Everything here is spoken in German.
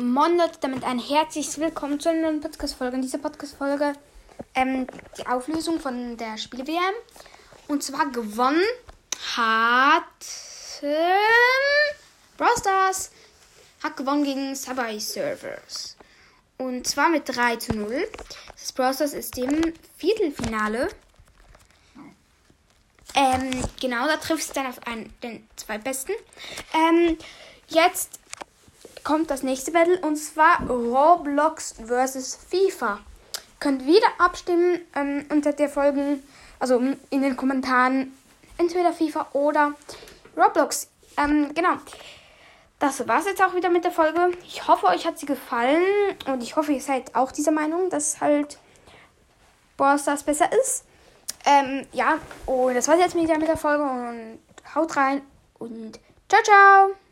Moin damit ein herzliches Willkommen zu einer neuen Podcast-Folge. In dieser Podcast-Folge ähm, die Auflösung von der Spiele-WM. Und zwar gewonnen hat ähm, Brawl Stars. Hat gewonnen gegen Subway Servers. Und zwar mit 3 zu 0. Das Brawl Stars ist im Viertelfinale. Ähm, genau, da trifft es dann auf einen, den zwei Besten. Ähm, jetzt kommt das nächste Battle und zwar Roblox vs FIFA. Könnt wieder abstimmen ähm, unter der Folgen, also in den Kommentaren, entweder FIFA oder Roblox. Ähm, genau. Das war's jetzt auch wieder mit der Folge. Ich hoffe, euch hat sie gefallen und ich hoffe, ihr seid auch dieser Meinung, dass halt Brawl Stars besser ist. Ähm, ja, und das war's jetzt wieder mit der Folge und haut rein und ciao, ciao!